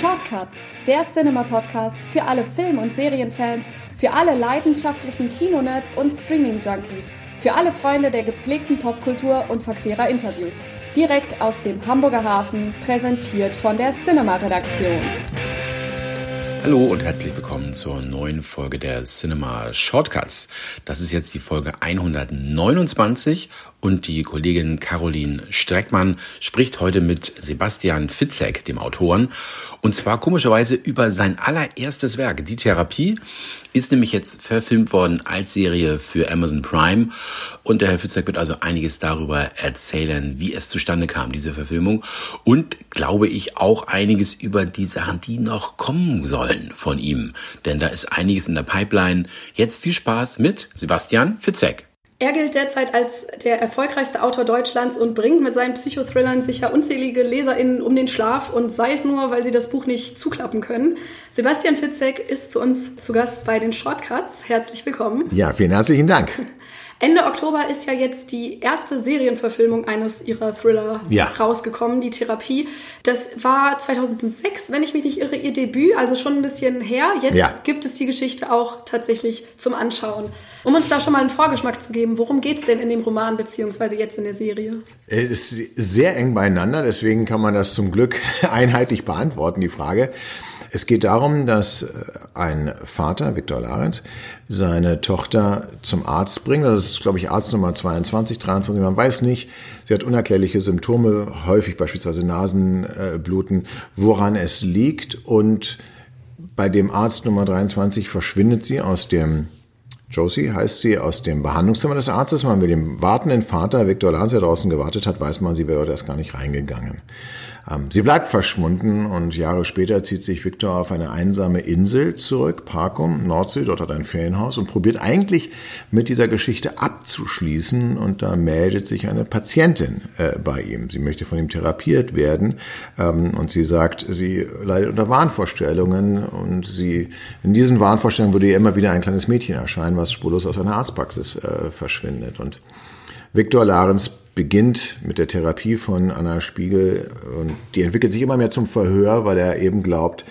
Shortcuts, der Cinema-Podcast für alle Film- und Serienfans, für alle leidenschaftlichen Kinonerds und Streaming-Junkies, für alle Freunde der gepflegten Popkultur und verquerer Interviews. Direkt aus dem Hamburger Hafen, präsentiert von der Cinema-Redaktion. Hallo und herzlich willkommen zur neuen Folge der Cinema Shortcuts. Das ist jetzt die Folge 129 und die Kollegin Caroline Streckmann spricht heute mit Sebastian Fitzek, dem Autoren, und zwar komischerweise über sein allererstes Werk. Die Therapie ist nämlich jetzt verfilmt worden als Serie für Amazon Prime und der Herr Fitzek wird also einiges darüber erzählen, wie es zustande kam, diese Verfilmung und glaube ich auch einiges über die Sachen, die noch kommen sollen von ihm, denn da ist einiges in der Pipeline. Jetzt viel Spaß mit Sebastian Fitzek. Er gilt derzeit als der erfolgreichste Autor Deutschlands und bringt mit seinen Psychothrillern sicher unzählige LeserInnen um den Schlaf und sei es nur, weil sie das Buch nicht zuklappen können. Sebastian Fitzek ist zu uns zu Gast bei den Shortcuts. Herzlich willkommen. Ja, vielen herzlichen Dank. Ende Oktober ist ja jetzt die erste Serienverfilmung eines ihrer Thriller ja. rausgekommen, die Therapie. Das war 2006, wenn ich mich nicht irre, ihr Debüt, also schon ein bisschen her. Jetzt ja. gibt es die Geschichte auch tatsächlich zum Anschauen. Um uns da schon mal einen Vorgeschmack zu geben, worum geht es denn in dem Roman beziehungsweise jetzt in der Serie? Es ist sehr eng beieinander, deswegen kann man das zum Glück einheitlich beantworten, die Frage. Es geht darum, dass äh, ein Vater, Viktor Larenz, seine Tochter zum Arzt bringt. Das ist, glaube ich, Arzt Nummer 22, 23, man weiß nicht. Sie hat unerklärliche Symptome, häufig beispielsweise Nasenbluten, woran es liegt. Und bei dem Arzt Nummer 23 verschwindet sie aus dem Josie heißt sie aus dem Behandlungszimmer des Arztes. Man mit dem wartenden Vater Viktor Lanz, der draußen gewartet hat, weiß man, sie wäre dort erst gar nicht reingegangen. Ähm, sie bleibt verschwunden und Jahre später zieht sich Viktor auf eine einsame Insel zurück, Parkum, Nordsee, dort hat er ein Ferienhaus und probiert eigentlich mit dieser Geschichte abzuschließen. Und da meldet sich eine Patientin äh, bei ihm. Sie möchte von ihm therapiert werden. Ähm, und sie sagt, sie leidet unter Wahnvorstellungen. Und sie, in diesen Wahnvorstellungen würde ihr immer wieder ein kleines Mädchen erscheinen, was spurlos aus einer Arztpraxis äh, verschwindet. Und Viktor Lahrens beginnt mit der Therapie von Anna Spiegel und die entwickelt sich immer mehr zum Verhör, weil er eben glaubt,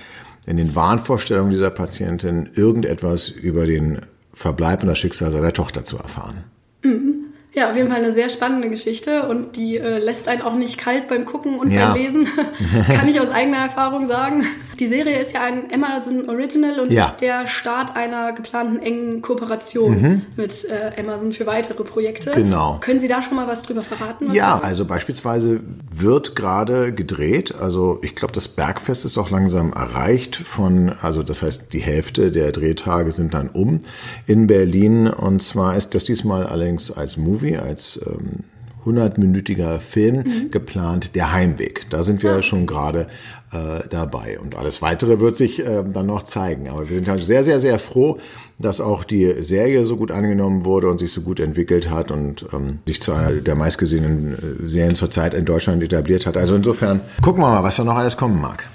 in den Wahnvorstellungen dieser Patientin irgendetwas über den Verbleib und das Schicksal seiner Tochter zu erfahren. Mhm. Ja, auf jeden Fall eine sehr spannende Geschichte und die äh, lässt einen auch nicht kalt beim Gucken und ja. beim Lesen. Kann ich aus eigener Erfahrung sagen. Die Serie ist ja ein Amazon Original und ja. ist der Start einer geplanten engen Kooperation mhm. mit äh, Amazon für weitere Projekte. Genau. Können Sie da schon mal was drüber verraten? ja, also beispielsweise wird gerade gedreht. Also ich glaube, das Bergfest ist auch langsam erreicht von, also das heißt, die Hälfte der Drehtage sind dann um in Berlin. Und zwar ist das diesmal allerdings als Movie Movie, als ähm, 100-minütiger Film mhm. geplant, Der Heimweg. Da sind wir ja. Ah. schon gerade äh, dabei. Und alles Weitere wird sich äh, dann noch zeigen. Aber wir sind halt sehr, sehr, sehr froh, dass auch die Serie so gut angenommen wurde und sich so gut entwickelt hat und ähm, sich zu einer der meistgesehenen äh, Serien zurzeit in Deutschland etabliert hat. Also insofern gucken wir mal, was da noch alles kommen mag.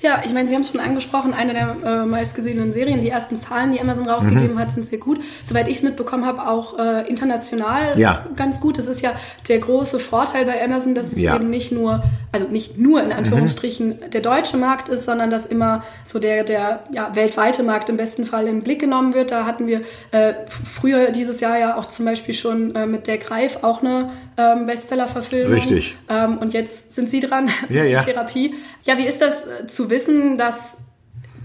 Ja, ich meine, Sie haben es schon angesprochen, eine der äh, meistgesehenen Serien. Die ersten Zahlen, die Amazon rausgegeben mhm. hat, sind sehr gut. Soweit ich es mitbekommen habe, auch äh, international ja. ganz gut. Das ist ja der große Vorteil bei Amazon, dass es ja. eben nicht nur, also nicht nur in Anführungsstrichen mhm. der deutsche Markt ist, sondern dass immer so der, der ja, weltweite Markt im besten Fall in den Blick genommen wird. Da hatten wir äh, früher dieses Jahr ja auch zum Beispiel schon äh, mit der Greif auch eine ähm, Bestseller-Verfilmung. Richtig. Ähm, und jetzt sind Sie dran ja, mit der Therapie. Ja, wie ist das äh, zu wissen, dass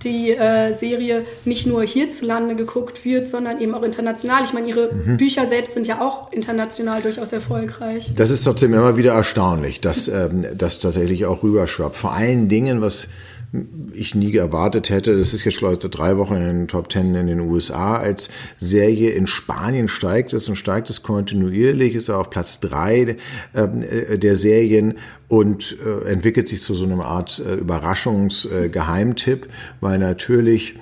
die äh, Serie nicht nur hierzulande geguckt wird, sondern eben auch international. Ich meine, Ihre mhm. Bücher selbst sind ja auch international durchaus erfolgreich. Das ist trotzdem immer wieder erstaunlich, dass ähm, das tatsächlich auch rüberschwappt. Vor allen Dingen, was ich nie erwartet hätte. Das ist jetzt schon seit drei Wochen in den Top Ten in den USA als Serie. In Spanien steigt es und steigt es kontinuierlich, ist er auf Platz drei äh, der Serien und äh, entwickelt sich zu so einer Art äh, Überraschungsgeheimtipp, weil natürlich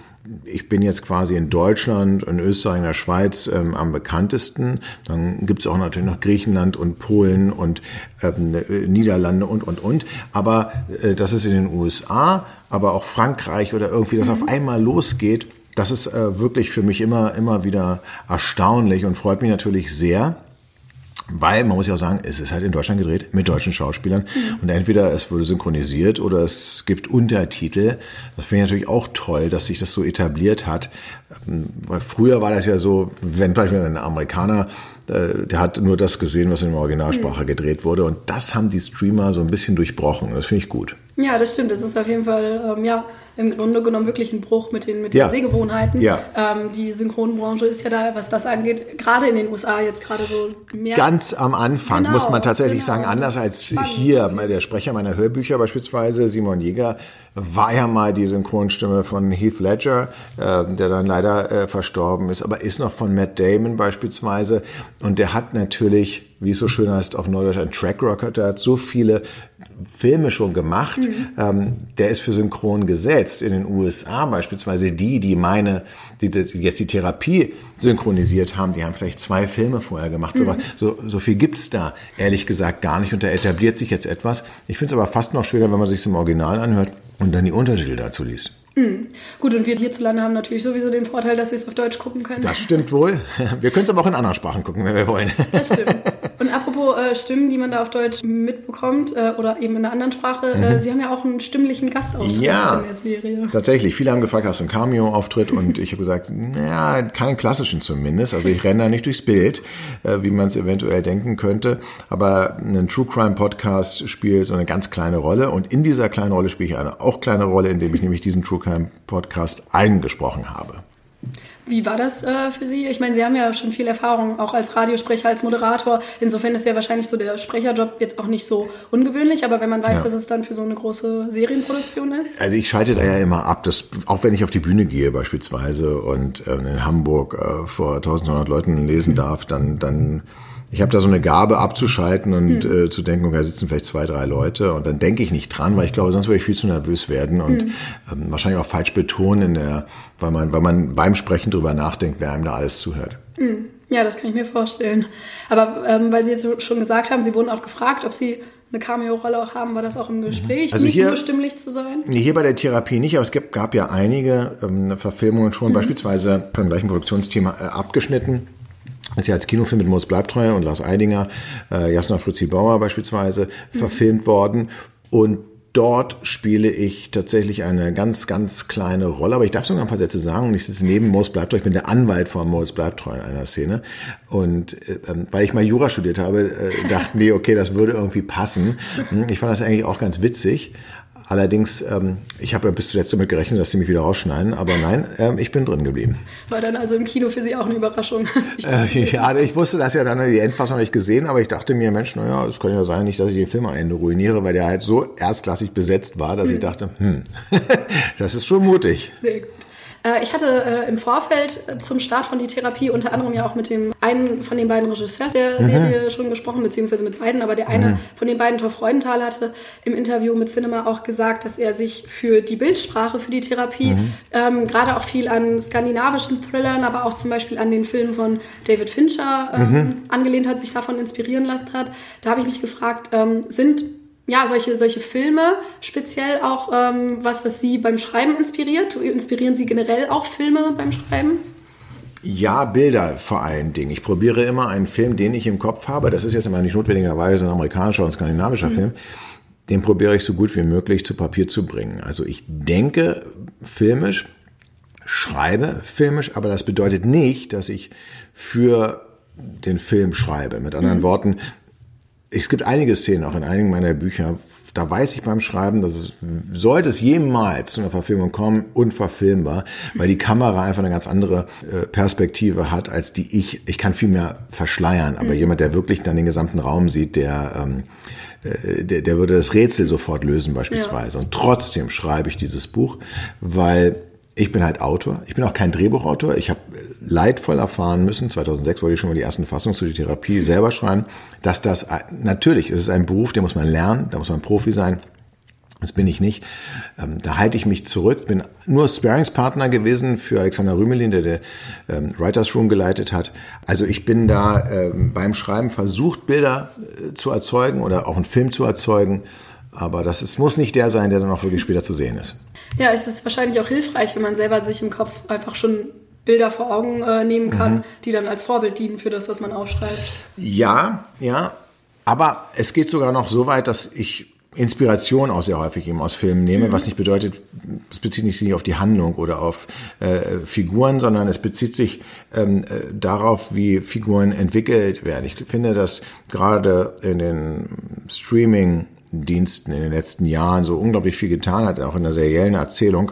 ich bin jetzt quasi in Deutschland, in Österreich, in der Schweiz ähm, am bekanntesten. Dann gibt es auch natürlich noch Griechenland und Polen und ähm, Niederlande und, und, und. Aber äh, dass es in den USA, aber auch Frankreich oder irgendwie das mhm. auf einmal losgeht, das ist äh, wirklich für mich immer, immer wieder erstaunlich und freut mich natürlich sehr Weil, man muss ja auch sagen, es ist halt in Deutschland gedreht mit deutschen Schauspielern. Mhm. Und entweder es wurde synchronisiert oder es gibt Untertitel. Das finde ich natürlich auch toll, dass sich das so etabliert hat. Weil früher war das ja so, wenn zum Beispiel ein Amerikaner, äh, der hat nur das gesehen, was in der Originalsprache mhm. gedreht wurde. Und das haben die Streamer so ein bisschen durchbrochen. Das finde ich gut. Ja, das stimmt. Das ist auf jeden Fall, ähm, ja, im Grunde genommen wirklich ein Bruch mit den, mit den ja. Sehgewohnheiten. Ja. Ähm, die Synchronbranche ist ja da, was das angeht, gerade in den USA jetzt gerade so mehr. Ganz am Anfang, genau, muss man tatsächlich genau. sagen, anders als spannend. hier. Der Sprecher meiner Hörbücher beispielsweise, Simon Jäger, war ja mal die Synchronstimme von Heath Ledger, äh, der dann leider äh, verstorben ist, aber ist noch von Matt Damon beispielsweise. Und der hat natürlich, wie es so schön heißt, auf Neudeutsch ein Track Record, der hat so viele Filme schon gemacht. Mhm. Ähm, der ist für Synchron gesetzt. In den USA beispielsweise die, die meine, die, die jetzt die Therapie synchronisiert haben, die haben vielleicht zwei Filme vorher gemacht. Mhm. So, so viel gibt's da ehrlich gesagt gar nicht und da etabliert sich jetzt etwas. Ich finde es aber fast noch schöner, wenn man sich im Original anhört und dann die Untertitel dazu liest. Mhm. Gut, und wir hierzulande haben natürlich sowieso den Vorteil, dass wir es auf Deutsch gucken können. Das stimmt wohl. Wir können es aber auch in anderen Sprachen gucken, wenn wir wollen. Das stimmt. Und apropos äh, Stimmen, die man da auf Deutsch mitbekommt äh, oder eben in einer anderen Sprache, äh, mhm. äh, Sie haben ja auch einen stimmlichen Gastauftritt ja, in der Serie. Tatsächlich. Viele haben gefragt, hast du einen Cameo-Auftritt? Und ich habe gesagt, naja, keinen klassischen zumindest. Also ich renne da nicht durchs Bild, äh, wie man es eventuell denken könnte. Aber ein True Crime Podcast spielt so eine ganz kleine Rolle. Und in dieser kleinen Rolle spiele ich eine auch kleine Rolle, indem ich nämlich diesen True Crime Podcast eingesprochen habe. Wie war das äh, für Sie? Ich meine, Sie haben ja schon viel Erfahrung, auch als Radiosprecher, als Moderator. Insofern ist ja wahrscheinlich so der Sprecherjob jetzt auch nicht so ungewöhnlich, aber wenn man weiß, ja. dass es dann für so eine große Serienproduktion ist. Also ich schalte da ja immer ab, dass, auch wenn ich auf die Bühne gehe beispielsweise und äh, in Hamburg äh, vor 1200 Leuten lesen darf, dann, dann ich habe da so eine Gabe abzuschalten und mhm. äh, zu denken, okay, da sitzen vielleicht zwei, drei Leute und dann denke ich nicht dran, weil ich glaube, sonst würde ich viel zu nervös werden und mhm. ähm, wahrscheinlich auch falsch betonen, in der, weil man, weil man beim Sprechen drüber nachdenkt, wer einem da alles zuhört. Mhm. Ja, das kann ich mir vorstellen. Aber ähm, weil Sie jetzt schon gesagt haben, Sie wurden auch gefragt, ob Sie eine Cameo-Rolle auch haben, war das auch im Gespräch, also nicht hier, nur stimmlich zu sein? Hier bei der Therapie nicht, aber es gab, gab ja einige ähm, Verfilmungen schon, mhm. beispielsweise vom gleichen Produktionsthema äh, abgeschnitten ist ja als Kinofilm mit Moos Bleibtreuer und Lars Eidinger, äh, Jasna Fritzi Bauer beispielsweise mhm. verfilmt worden. Und dort spiele ich tatsächlich eine ganz, ganz kleine Rolle. Aber ich darf sogar ein paar Sätze sagen. Und ich sitze neben Moos Bleibtreu. Ich bin der Anwalt von Moos Bleibtreu in einer Szene. Und äh, weil ich mal Jura studiert habe, äh, dachten die, okay, das würde irgendwie passen. Hm, ich fand das eigentlich auch ganz witzig. Allerdings, ähm, ich habe ja bis zuletzt damit gerechnet, dass sie mich wieder rausschneiden, aber nein, ähm, ich bin drin geblieben. War dann also im Kino für Sie auch eine Überraschung? Äh, ja, ich wusste das ja dann die Endfassung nicht gesehen, aber ich dachte mir, Mensch, naja, es kann ja sein, nicht, dass ich den Film am Ende ruiniere, weil der halt so erstklassig besetzt war, dass hm. ich dachte, hm, das ist schon mutig. Sehr gut. Äh, ich hatte äh, im Vorfeld zum Start von die Therapie unter anderem ja auch mit dem einen von den beiden Regisseurs der mhm. Serie schon gesprochen, beziehungsweise mit beiden, aber der eine mhm. von den beiden, Thor Freudenthal, hatte im Interview mit Cinema auch gesagt, dass er sich für die Bildsprache, für die Therapie, mhm. ähm, gerade auch viel an skandinavischen Thrillern, aber auch zum Beispiel an den Film von David Fincher ähm, mhm. angelehnt hat, sich davon inspirieren lassen hat. Da habe ich mich gefragt, ähm, sind ja, solche, solche Filme speziell auch ähm, was, was Sie beim Schreiben inspiriert? Inspirieren Sie generell auch Filme beim Schreiben? Ja, Bilder vor allen Dingen. Ich probiere immer einen Film, den ich im Kopf habe. Das ist jetzt immer nicht notwendigerweise ein amerikanischer und skandinavischer mhm. Film. Den probiere ich so gut wie möglich zu Papier zu bringen. Also ich denke filmisch, schreibe filmisch, aber das bedeutet nicht, dass ich für den Film schreibe. Mit anderen mhm. Worten, es gibt einige Szenen auch in einigen meiner Bücher, da weiß ich beim Schreiben, dass es, sollte es jemals zu einer Verfilmung kommen, unverfilmbar, weil die Kamera einfach eine ganz andere äh, Perspektive hat, als die ich, ich kann viel mehr verschleiern, aber mhm. jemand, der wirklich dann den gesamten Raum sieht, der, ähm, äh, der, der würde das Rätsel sofort lösen beispielsweise. Ja. Und trotzdem schreibe ich dieses Buch, weil ich bin halt Autor. Ich bin auch kein Drehbuchautor. Ich habe leidvoll erfahren müssen, 2006 wollte ich schon mal die ersten Fassungen zu der Therapie selber schreiben, dass das natürlich, es ist ein Beruf, den muss man lernen, da muss man Profi sein. Das bin ich nicht. Ähm, da halte ich mich zurück. Bin nur Sparingspartner gewesen für Alexander Rümelin, der der ähm, Writers Room geleitet hat. Also ich bin da ähm, beim Schreiben versucht, Bilder äh, zu erzeugen oder auch einen Film zu erzeugen. Aber das ist, muss nicht der sein, der dann auch wirklich später zu sehen ist. Ja, es ist wahrscheinlich auch hilfreich, wenn man selber sich im Kopf einfach schon Bilder vor Augen äh, nehmen kann, mhm. die dann als Vorbild dienen für das, was man aufschreibt. Ja, ja. Aber es geht sogar noch so weit, dass ich Inspiration auch sehr häufig eben aus Filmen nehme, mhm. was nicht bedeutet, es bezieht sich nicht auf die Handlung oder auf äh, Figuren, sondern es bezieht sich ähm, äh, darauf, wie Figuren entwickelt werden. Ich finde, dass gerade in den Streaming-Diensten in den letzten Jahren so unglaublich viel getan hat, auch in der seriellen Erzählung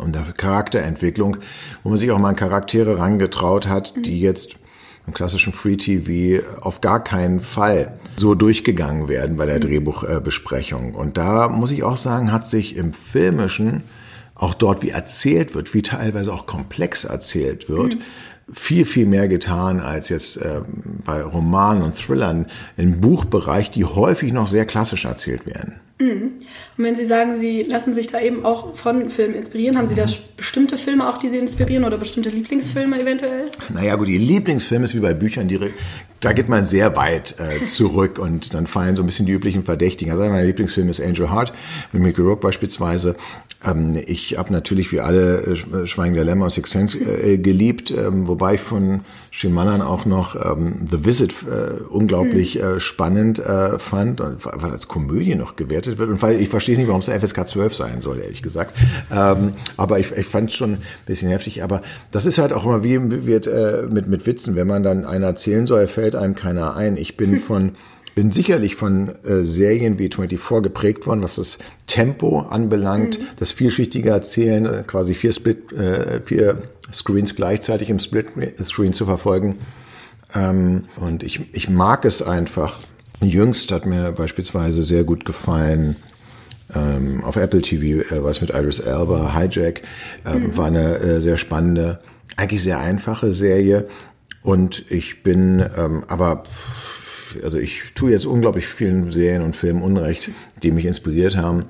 und der Charakterentwicklung, wo man sich auch mal an Charaktere rangetraut hat, die jetzt im klassischen Free TV auf gar keinen Fall so durchgegangen werden bei der Drehbuchbesprechung. Und da muss ich auch sagen, hat sich im Filmischen auch dort, wie erzählt wird, wie teilweise auch komplex erzählt wird, mhm. Viel, viel mehr getan als jetzt äh, bei Romanen und Thrillern im Buchbereich, die häufig noch sehr klassisch erzählt werden. Mhm. Und wenn Sie sagen, Sie lassen sich da eben auch von Filmen inspirieren, haben Sie da mhm. bestimmte Filme auch, die Sie inspirieren oder bestimmte Lieblingsfilme eventuell? Naja gut, die Lieblingsfilme ist wie bei Büchern, die, da geht man sehr weit äh, zurück und dann fallen so ein bisschen die üblichen Verdächtigen. Also mein Lieblingsfilm ist Angel Heart mit Mickey Rourke beispielsweise. Ähm, ich habe natürlich wie alle äh, Schweigen der Lämmer und Six Sense äh, geliebt, ähm, wobei ich von Shyamalan auch noch ähm, The Visit äh, unglaublich mhm. äh, spannend äh, fand und was als Komödie noch gewertet wird. Und ich verstehe nicht, warum es FSK 12 sein soll, ehrlich gesagt. Ähm, aber ich, ich fand es schon ein bisschen heftig. Aber das ist halt auch immer wie wird äh, mit, mit Witzen, wenn man dann einer erzählen soll, fällt einem keiner ein. Ich bin von bin sicherlich von äh, Serien wie 24 geprägt worden, was das Tempo anbelangt, mhm. das vielschichtige Erzählen, äh, quasi vier, Split, äh, vier Screens gleichzeitig im Split-Screen zu verfolgen. Ähm, und ich, ich mag es einfach. Jüngst hat mir beispielsweise sehr gut gefallen, ähm, auf Apple TV, äh, was mit Iris Elba, Hijack, äh, mhm. war eine äh, sehr spannende, eigentlich sehr einfache Serie. Und ich bin ähm, aber also ich tue jetzt unglaublich vielen Serien und Filmen Unrecht, die mich inspiriert haben.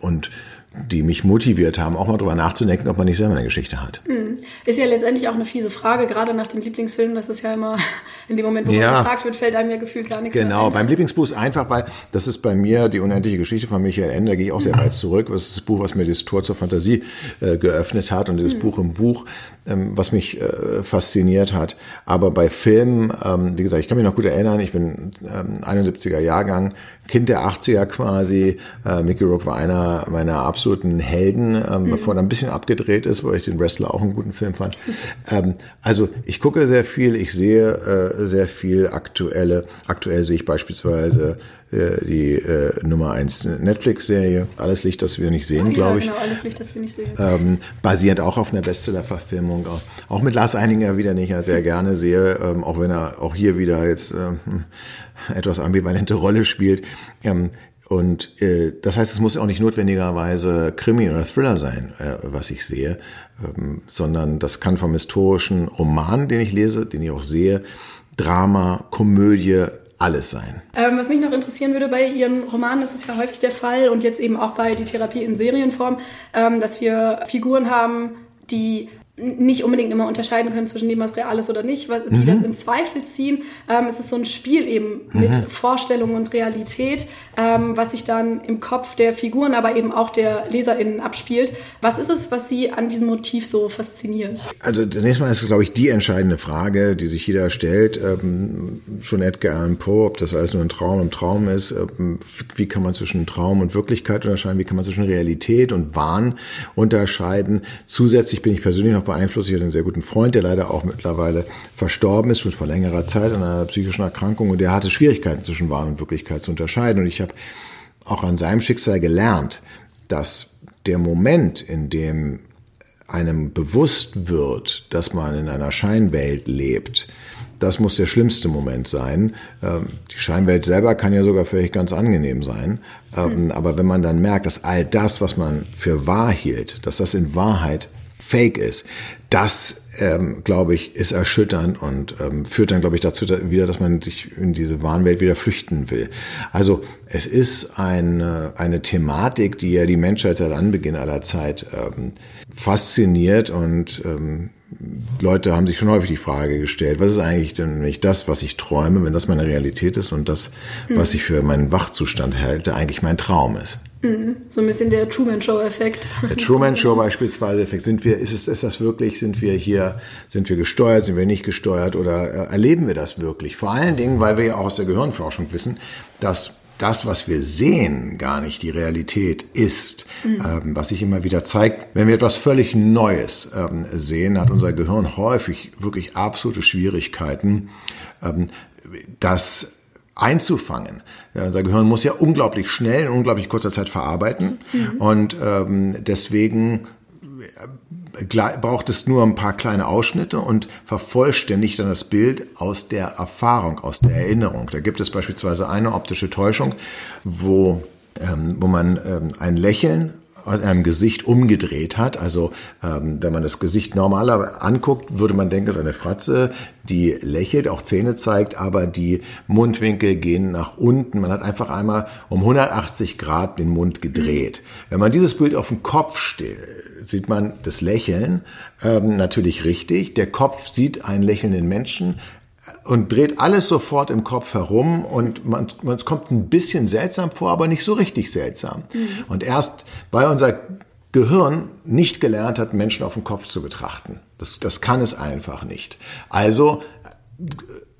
Und die mich motiviert haben, auch mal drüber nachzudenken, ob man nicht selber eine Geschichte hat. Hm. Ist ja letztendlich auch eine fiese Frage, gerade nach dem Lieblingsfilm. Das ist ja immer in dem Moment, wo ja. man gefragt wird, fällt einem ja gefühlt gar nichts Genau, ein. beim Lieblingsbuch ist einfach, weil das ist bei mir die unendliche Geschichte von Michael Ende, da gehe ich auch sehr weit zurück. Das ist das Buch, was mir das Tor zur Fantasie äh, geöffnet hat und dieses mhm. Buch im Buch, ähm, was mich äh, fasziniert hat. Aber bei Filmen, ähm, wie gesagt, ich kann mich noch gut erinnern, ich bin ähm, 71er Jahrgang, Kind der 80er quasi. Äh, Mickey Rourke war einer meiner absoluten Helden, ähm, mhm. bevor er ein bisschen abgedreht ist, weil ich den Wrestler auch einen guten Film fand. Ähm, also ich gucke sehr viel, ich sehe äh, sehr viel aktuelle. Aktuell sehe ich beispielsweise die äh, Nummer eins Netflix-Serie, Alles Licht, das wir nicht sehen, ja, glaube ich. Genau, Alles Licht, das wir nicht sehen. Ähm, basierend auch auf einer Bestseller-Verfilmung. Auch mit Lars Eininger wieder, den ich ja sehr gerne sehe, ähm, auch wenn er auch hier wieder jetzt ähm, etwas ambivalente Rolle spielt. Ähm, und äh, das heißt, es muss auch nicht notwendigerweise Krimi oder Thriller sein, äh, was ich sehe, ähm, sondern das kann vom historischen Roman, den ich lese, den ich auch sehe, Drama, Komödie, alles sein. Ähm, was mich noch interessieren würde bei Ihren Romanen, das ist ja häufig der Fall und jetzt eben auch bei Die Therapie in Serienform, ähm, dass wir Figuren haben, die nicht unbedingt immer unterscheiden können zwischen dem, was real ist oder nicht, die mhm. das in Zweifel ziehen. Ähm, es ist so ein Spiel eben mhm. mit Vorstellung und Realität, ähm, was sich dann im Kopf der Figuren, aber eben auch der LeserInnen abspielt. Was ist es, was Sie an diesem Motiv so fasziniert? Also zunächst mal ist es, glaube ich, die entscheidende Frage, die sich jeder stellt. Ähm, schon Edgar Allan Poe, ob das alles nur ein Traum im Traum ist. Ähm, wie kann man zwischen Traum und Wirklichkeit unterscheiden? Wie kann man zwischen Realität und Wahn unterscheiden? Zusätzlich bin ich persönlich noch beeinflusst. Ich hatte einen sehr guten Freund, der leider auch mittlerweile verstorben ist, schon vor längerer Zeit an einer psychischen Erkrankung. Und der hatte Schwierigkeiten zwischen Wahn und Wirklichkeit zu unterscheiden. Und ich habe auch an seinem Schicksal gelernt, dass der Moment, in dem einem bewusst wird, dass man in einer Scheinwelt lebt, das muss der schlimmste Moment sein. Ähm, die Scheinwelt selber kann ja sogar vielleicht ganz angenehm sein. Mhm. Aber wenn man dann merkt, dass all das, was man für wahr hielt, dass das in Wahrheit fake ist. Das, ähm, glaube ich, ist erschütternd und ähm, führt dann, glaube ich, dazu wieder, dass man sich in diese Wahnwelt wieder flüchten will. Also es ist eine, eine Thematik, die ja die Menschheit seit Anbeginn aller Zeit ähm, fasziniert und ähm, Leute haben sich schon häufig die Frage gestellt, was ist eigentlich denn nicht das, was ich träume, wenn das meine Realität ist und das, was ich für meinen Wachzustand halte, eigentlich mein Traum ist. Mhm. So ein bisschen der Truman Show Effekt. Der Truman Show beispielsweise Effekt. Sind wir, ist es, ist das wirklich, sind wir hier, sind wir gesteuert, sind wir nicht gesteuert oder äh, erleben wir das wirklich? Vor allen Dingen, weil wir ja auch aus der Gehirnforschung wissen, dass das, was wir sehen, gar nicht die Realität ist, mhm. ähm, was sich immer wieder zeigt. Wenn wir etwas völlig Neues ähm, sehen, hat unser Gehirn häufig wirklich absolute Schwierigkeiten, ähm, das einzufangen. Unser Gehirn muss ja unglaublich schnell in unglaublich kurzer Zeit verarbeiten mhm. und ähm, deswegen äh, braucht es nur ein paar kleine Ausschnitte und vervollständigt dann das Bild aus der Erfahrung, aus der Erinnerung. Da gibt es beispielsweise eine optische Täuschung, wo, ähm, wo man ähm, ein Lächeln einem Gesicht umgedreht hat. Also ähm, wenn man das Gesicht normaler anguckt, würde man denken, es ist eine Fratze, die lächelt, auch Zähne zeigt, aber die Mundwinkel gehen nach unten. Man hat einfach einmal um 180 Grad den Mund gedreht. Wenn man dieses Bild auf den Kopf stellt, sieht man das Lächeln ähm, natürlich richtig. Der Kopf sieht einen lächelnden Menschen, und dreht alles sofort im Kopf herum und man, man es kommt ein bisschen seltsam vor, aber nicht so richtig seltsam. Mhm. Und erst weil unser Gehirn nicht gelernt hat, Menschen auf den Kopf zu betrachten. Das, das kann es einfach nicht. Also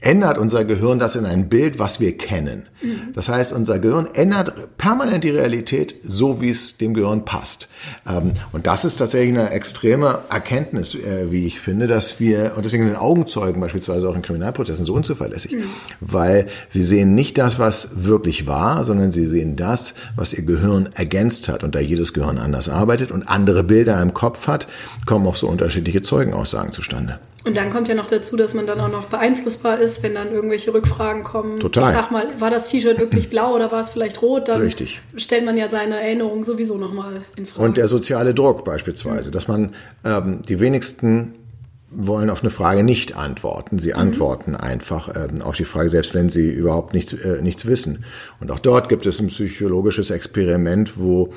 ändert unser Gehirn das in ein Bild, was wir kennen. Mhm. Das heißt, unser Gehirn ändert permanent die Realität so, wie es dem Gehirn passt. Ähm, und das ist tatsächlich eine extreme Erkenntnis, äh, wie ich finde, dass wir, und deswegen sind Augenzeugen beispielsweise auch in Kriminalprozessen so unzuverlässig, mhm. weil sie sehen nicht das, was wirklich war, sondern sie sehen das, was ihr Gehirn ergänzt hat. Und da jedes Gehirn anders arbeitet und andere Bilder im Kopf hat, kommen auch so unterschiedliche Zeugenaussagen zustande. Und dann kommt ja noch dazu, dass man dann auch noch beeinflussbar ist, wenn dann irgendwelche Rückfragen kommen. Total. Ich sag mal, war das T-Shirt wirklich blau oder war es vielleicht rot? Dann Richtig. stellt man ja seine Erinnerung sowieso nochmal in Frage. Und der soziale Druck beispielsweise, dass man ähm, die wenigsten wollen auf eine Frage nicht antworten. Sie mhm. antworten einfach ähm, auf die Frage, selbst wenn sie überhaupt nichts, äh, nichts wissen. Und auch dort gibt es ein psychologisches Experiment, wo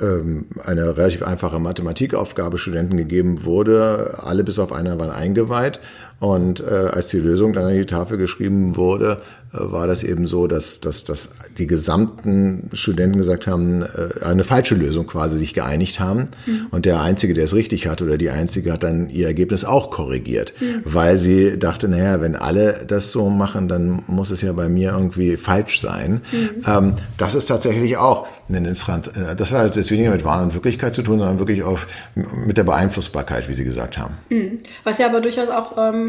eine relativ einfache Mathematikaufgabe Studenten gegeben wurde. Alle bis auf einer waren eingeweiht. Und äh, als die Lösung dann an die Tafel geschrieben wurde, äh, war das eben so, dass, dass, dass die gesamten Studenten gesagt haben, äh, eine falsche Lösung quasi sich geeinigt haben. Mhm. Und der Einzige, der es richtig hatte oder die Einzige hat dann ihr Ergebnis auch korrigiert, mhm. weil sie dachte, naja, wenn alle das so machen, dann muss es ja bei mir irgendwie falsch sein. Mhm. Ähm, das ist tatsächlich auch ein interessant. Äh, das hat jetzt weniger mit Wahn und Wirklichkeit zu tun, sondern wirklich auf, mit der Beeinflussbarkeit, wie Sie gesagt haben. Mhm. Was ja aber durchaus auch ähm,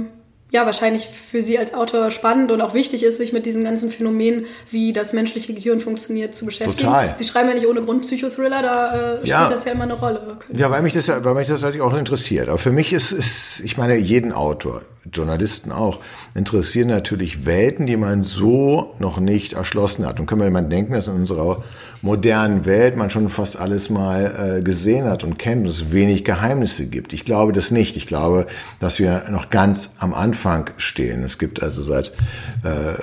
ja, wahrscheinlich für Sie als Autor spannend und auch wichtig ist, sich mit diesen ganzen Phänomenen, wie das menschliche Gehirn funktioniert, zu beschäftigen. Total. Sie schreiben ja nicht ohne Grund Psychothriller, da äh, spielt ja. das ja immer eine Rolle. Ja, weil mich das, weil mich das natürlich auch interessiert. Aber für mich ist, ist, ich meine, jeden Autor, Journalisten auch, interessieren natürlich Welten, die man so noch nicht erschlossen hat. Und können wir jemand denken, dass in unserer modernen Welt man schon fast alles mal äh, gesehen hat und kennt und es wenig Geheimnisse gibt. Ich glaube das nicht. Ich glaube, dass wir noch ganz am Anfang stehen. Es gibt also seit äh,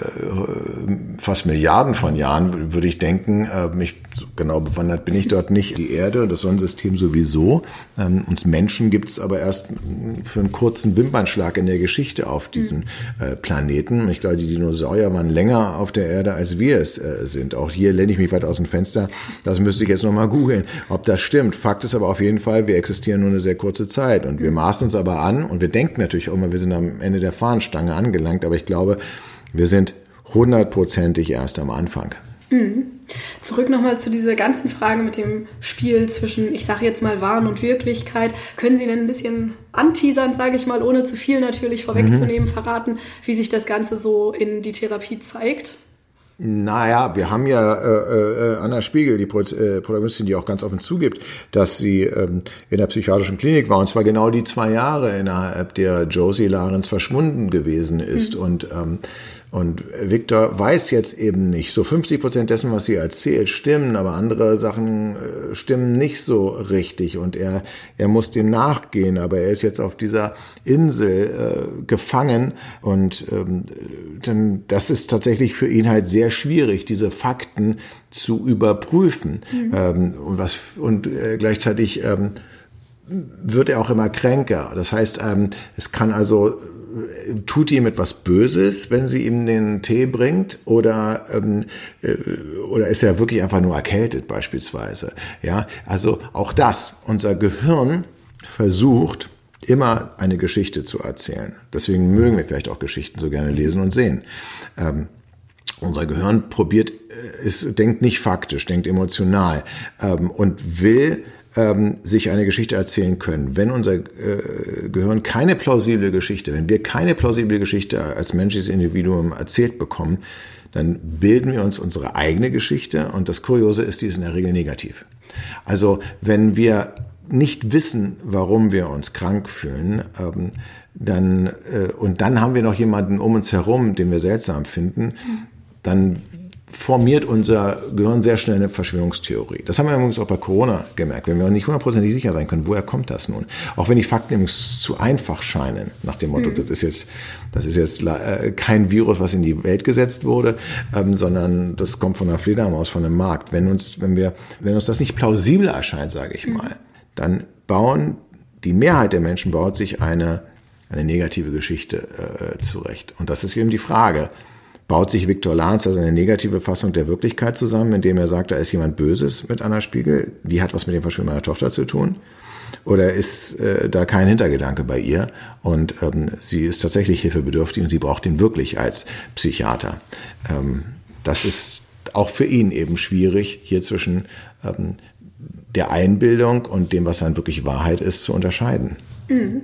fast Milliarden von Jahren, würde ich denken, äh, genau bewandert bin ich dort nicht, die Erde, das Sonnensystem sowieso. Ähm, uns Menschen gibt es aber erst für einen kurzen Wimpernschlag in der Geschichte auf diesem äh, Planeten. Ich glaube, die Dinosaurier waren länger auf der Erde, als wir es äh, sind. Auch hier lehne ich mich weit aus dem Fenster Fenster. Das müsste ich jetzt nochmal googeln, ob das stimmt. Fakt ist aber auf jeden Fall, wir existieren nur eine sehr kurze Zeit und wir maßen uns aber an und wir denken natürlich auch immer, wir sind am Ende der Fahnenstange angelangt, aber ich glaube, wir sind hundertprozentig erst am Anfang. Mhm. Zurück nochmal zu dieser ganzen Frage mit dem Spiel zwischen, ich sage jetzt mal Wahn und Wirklichkeit. Können Sie denn ein bisschen anteasern, sage ich mal, ohne zu viel natürlich vorwegzunehmen, mhm. verraten, wie sich das Ganze so in die Therapie zeigt? Naja, wir haben ja äh, äh, Anna Spiegel, die Pro äh, Protagonistin, die auch ganz offen zugibt, dass sie ähm, in der psychiatrischen Klinik war, und zwar genau die zwei Jahre, innerhalb der Josie Larens verschwunden gewesen ist. Mhm. Und ähm, und Victor weiß jetzt eben nicht. So 50 Prozent dessen, was sie erzählt, stimmen, aber andere Sachen äh, stimmen nicht so richtig. Und er, er muss dem nachgehen, aber er ist jetzt auf dieser Insel äh, gefangen. Und ähm, denn das ist tatsächlich für ihn halt sehr schwierig, diese Fakten zu überprüfen. Mhm. Ähm, und was und äh, gleichzeitig ähm, wird er auch immer kränker. Das heißt, ähm, es kann also tut ihm etwas Böses, wenn sie ihm den Tee bringt, oder ähm, äh, oder ist er wirklich einfach nur erkältet beispielsweise? Ja, also auch das. Unser Gehirn versucht immer eine Geschichte zu erzählen. Deswegen mögen wir vielleicht auch Geschichten so gerne lesen und sehen. Ähm, unser Gehirn probiert, es äh, denkt nicht faktisch, denkt emotional ähm, und will ähm, sich eine Geschichte erzählen können. Wenn unser äh, Gehirn keine plausible Geschichte, wenn wir keine plausible Geschichte als menschliches Individuum erzählt bekommen, dann bilden wir uns unsere eigene Geschichte und das Kuriose ist, die ist in der Regel negativ. Also wenn wir nicht wissen, warum wir uns krank fühlen, ähm, dann äh, und dann haben wir noch jemanden um uns herum, den wir seltsam finden, dann formiert unser Gehirn sehr schnell eine Verschwörungstheorie. Das haben wir übrigens auch bei Corona gemerkt. Wenn wir nicht hundertprozentig sicher sein können, woher kommt das nun? Auch wenn die Fakten nämlich zu einfach scheinen, nach dem Motto, mhm. das ist jetzt, das ist jetzt äh, kein Virus, was in die Welt gesetzt wurde, ähm, sondern das kommt von einer Fledermaus, von einem Markt. Wenn uns, wenn wir, wenn uns das nicht plausibel erscheint, sage ich mhm. mal, dann bauen die Mehrheit der Menschen baut sich eine eine negative Geschichte äh, zurecht. Und das ist eben die Frage baut sich Viktor Lahns also eine negative Fassung der Wirklichkeit zusammen, indem er sagt, da ist jemand Böses mit Anna Spiegel, die hat was mit dem Verschwinden meiner Tochter zu tun? Oder ist äh, da kein Hintergedanke bei ihr und ähm, sie ist tatsächlich hilfebedürftig und sie braucht ihn wirklich als Psychiater? Ähm, das ist auch für ihn eben schwierig, hier zwischen ähm, der Einbildung und dem, was dann wirklich Wahrheit ist, zu unterscheiden. Mhm.